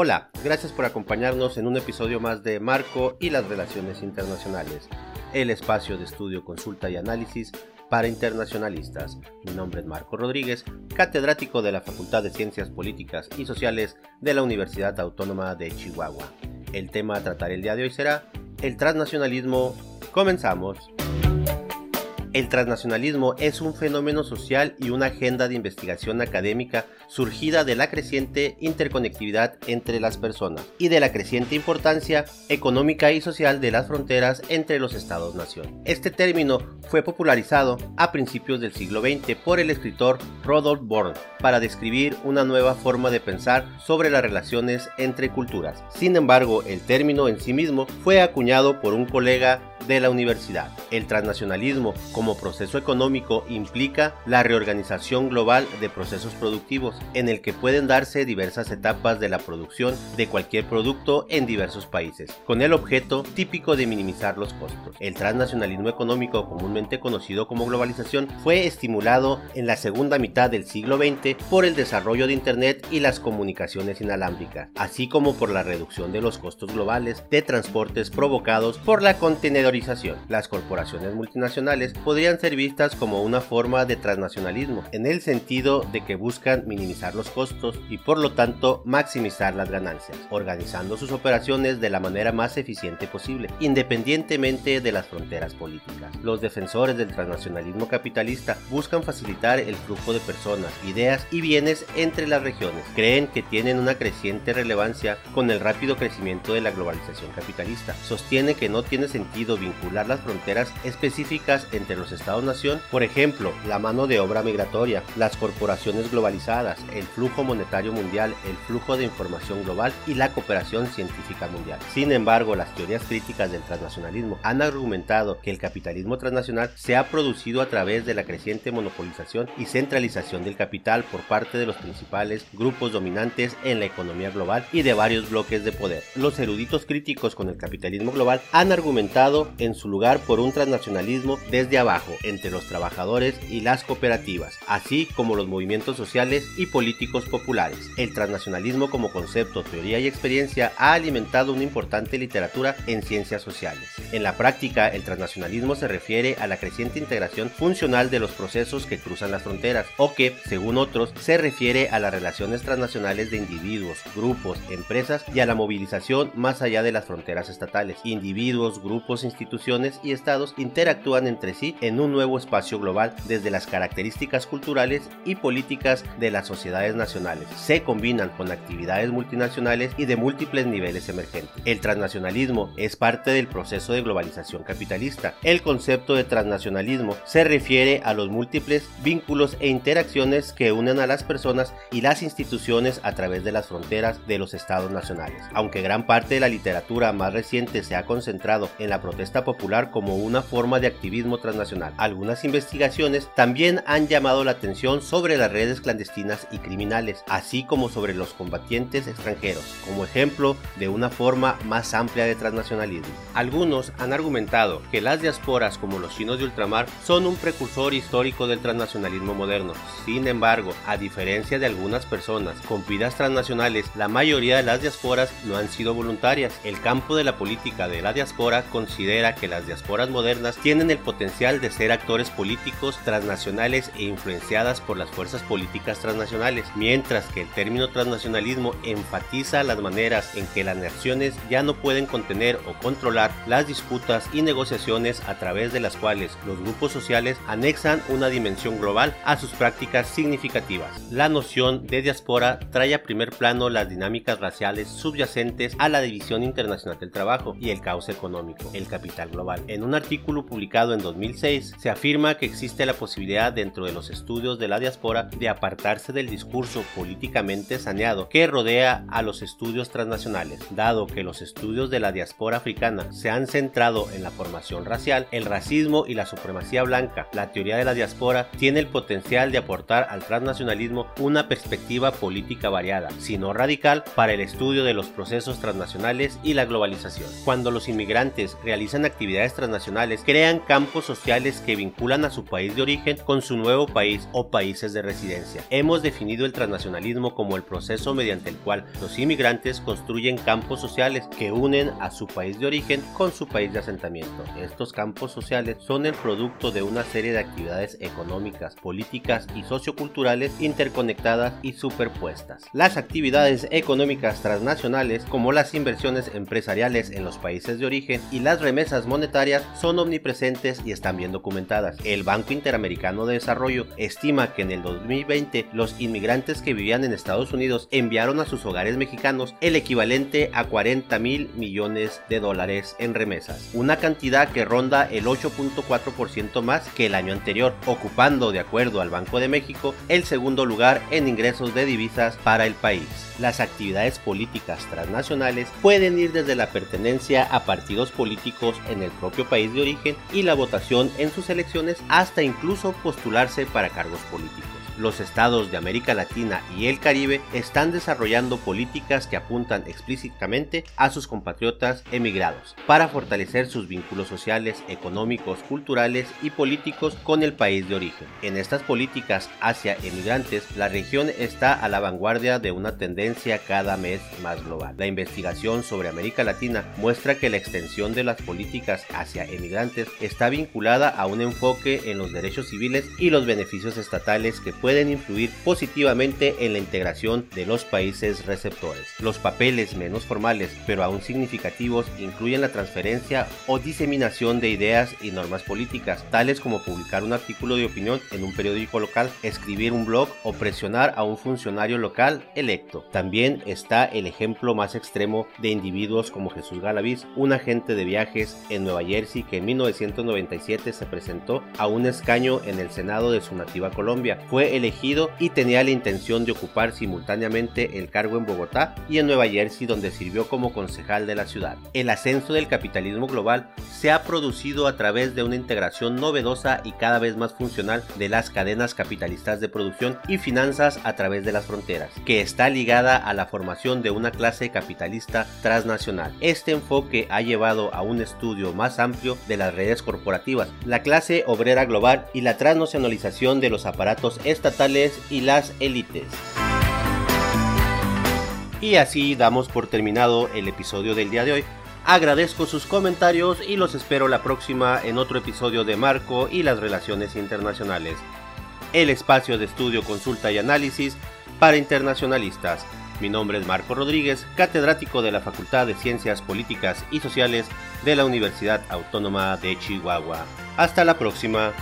Hola, gracias por acompañarnos en un episodio más de Marco y las Relaciones Internacionales, el espacio de estudio, consulta y análisis para internacionalistas. Mi nombre es Marco Rodríguez, catedrático de la Facultad de Ciencias Políticas y Sociales de la Universidad Autónoma de Chihuahua. El tema a tratar el día de hoy será el transnacionalismo. Comenzamos. El transnacionalismo es un fenómeno social y una agenda de investigación académica surgida de la creciente interconectividad entre las personas y de la creciente importancia económica y social de las fronteras entre los estados-nación. Este término fue popularizado a principios del siglo XX por el escritor Rodolph Born para describir una nueva forma de pensar sobre las relaciones entre culturas. Sin embargo, el término en sí mismo fue acuñado por un colega de la universidad. El transnacionalismo como proceso económico implica la reorganización global de procesos productivos en el que pueden darse diversas etapas de la producción de cualquier producto en diversos países, con el objeto típico de minimizar los costos. El transnacionalismo económico, comúnmente conocido como globalización, fue estimulado en la segunda mitad del siglo XX por el desarrollo de Internet y las comunicaciones inalámbricas, así como por la reducción de los costos globales de transportes provocados por la contenedorización las corporaciones multinacionales podrían ser vistas como una forma de transnacionalismo, en el sentido de que buscan minimizar los costos y por lo tanto maximizar las ganancias, organizando sus operaciones de la manera más eficiente posible, independientemente de las fronteras políticas. Los defensores del transnacionalismo capitalista buscan facilitar el flujo de personas, ideas y bienes entre las regiones. Creen que tienen una creciente relevancia con el rápido crecimiento de la globalización capitalista. Sostiene que no tiene sentido vincular las fronteras específicas entre los Estados-nación, por ejemplo, la mano de obra migratoria, las corporaciones globalizadas, el flujo monetario mundial, el flujo de información global y la cooperación científica mundial. Sin embargo, las teorías críticas del transnacionalismo han argumentado que el capitalismo transnacional se ha producido a través de la creciente monopolización y centralización del capital por parte de los principales grupos dominantes en la economía global y de varios bloques de poder. Los eruditos críticos con el capitalismo global han argumentado en su lugar por un transnacionalismo desde abajo entre los trabajadores y las cooperativas, así como los movimientos sociales y políticos populares. El transnacionalismo como concepto, teoría y experiencia ha alimentado una importante literatura en ciencias sociales. En la práctica, el transnacionalismo se refiere a la creciente integración funcional de los procesos que cruzan las fronteras, o que, según otros, se refiere a las relaciones transnacionales de individuos, grupos, empresas y a la movilización más allá de las fronteras estatales. Individuos, grupos, instituciones y estados interactúan entre sí en un nuevo espacio global desde las características culturales y políticas de las sociedades nacionales. Se combinan con actividades multinacionales y de múltiples niveles emergentes. El transnacionalismo es parte del proceso de globalización capitalista. El concepto de transnacionalismo se refiere a los múltiples vínculos e interacciones que unen a las personas y las instituciones a través de las fronteras de los estados nacionales. Aunque gran parte de la literatura más reciente se ha concentrado en la protesta popular como una forma de activismo transnacional. Algunas investigaciones también han llamado la atención sobre las redes clandestinas y criminales, así como sobre los combatientes extranjeros, como ejemplo de una forma más amplia de transnacionalismo. Algunos han argumentado que las diásporas como los chinos de ultramar son un precursor histórico del transnacionalismo moderno. Sin embargo, a diferencia de algunas personas con vidas transnacionales, la mayoría de las diásporas no han sido voluntarias. El campo de la política de la diáspora considera que las diasporas modernas tienen el potencial de ser actores políticos transnacionales e influenciadas por las fuerzas políticas transnacionales, mientras que el término transnacionalismo enfatiza las maneras en que las naciones ya no pueden contener o controlar las disputas y negociaciones a través de las cuales los grupos sociales anexan una dimensión global a sus prácticas significativas. La noción de diáspora trae a primer plano las dinámicas raciales subyacentes a la división internacional del trabajo y el caos económico, el global. En un artículo publicado en 2006 se afirma que existe la posibilidad dentro de los estudios de la diáspora de apartarse del discurso políticamente saneado que rodea a los estudios transnacionales. Dado que los estudios de la diáspora africana se han centrado en la formación racial, el racismo y la supremacía blanca, la teoría de la diáspora tiene el potencial de aportar al transnacionalismo una perspectiva política variada, si no radical, para el estudio de los procesos transnacionales y la globalización. Cuando los inmigrantes realizan hacen actividades transnacionales crean campos sociales que vinculan a su país de origen con su nuevo país o países de residencia. Hemos definido el transnacionalismo como el proceso mediante el cual los inmigrantes construyen campos sociales que unen a su país de origen con su país de asentamiento. Estos campos sociales son el producto de una serie de actividades económicas, políticas y socioculturales interconectadas y superpuestas. Las actividades económicas transnacionales como las inversiones empresariales en los países de origen y las monetarias son omnipresentes y están bien documentadas. El Banco Interamericano de Desarrollo estima que en el 2020 los inmigrantes que vivían en Estados Unidos enviaron a sus hogares mexicanos el equivalente a 40 mil millones de dólares en remesas, una cantidad que ronda el 8.4% más que el año anterior, ocupando, de acuerdo al Banco de México, el segundo lugar en ingresos de divisas para el país. Las actividades políticas transnacionales pueden ir desde la pertenencia a partidos políticos en el propio país de origen y la votación en sus elecciones hasta incluso postularse para cargos políticos los estados de América Latina y el Caribe están desarrollando políticas que apuntan explícitamente a sus compatriotas emigrados para fortalecer sus vínculos sociales, económicos, culturales y políticos con el país de origen. En estas políticas hacia emigrantes, la región está a la vanguardia de una tendencia cada mes más global. La investigación sobre América Latina muestra que la extensión de las políticas hacia emigrantes está vinculada a un enfoque en los derechos civiles y los beneficios estatales que pueden pueden influir positivamente en la integración de los países receptores. Los papeles menos formales, pero aún significativos, incluyen la transferencia o diseminación de ideas y normas políticas, tales como publicar un artículo de opinión en un periódico local, escribir un blog o presionar a un funcionario local electo. También está el ejemplo más extremo de individuos como Jesús Galaviz, un agente de viajes en Nueva Jersey que en 1997 se presentó a un escaño en el Senado de su nativa Colombia. Fue elegido y tenía la intención de ocupar simultáneamente el cargo en Bogotá y en Nueva Jersey donde sirvió como concejal de la ciudad. El ascenso del capitalismo global se ha producido a través de una integración novedosa y cada vez más funcional de las cadenas capitalistas de producción y finanzas a través de las fronteras, que está ligada a la formación de una clase capitalista transnacional. Este enfoque ha llevado a un estudio más amplio de las redes corporativas, la clase obrera global y la transnacionalización de los aparatos estatales y las élites. Y así damos por terminado el episodio del día de hoy. Agradezco sus comentarios y los espero la próxima en otro episodio de Marco y las Relaciones Internacionales. El espacio de estudio, consulta y análisis para internacionalistas. Mi nombre es Marco Rodríguez, catedrático de la Facultad de Ciencias Políticas y Sociales de la Universidad Autónoma de Chihuahua. Hasta la próxima.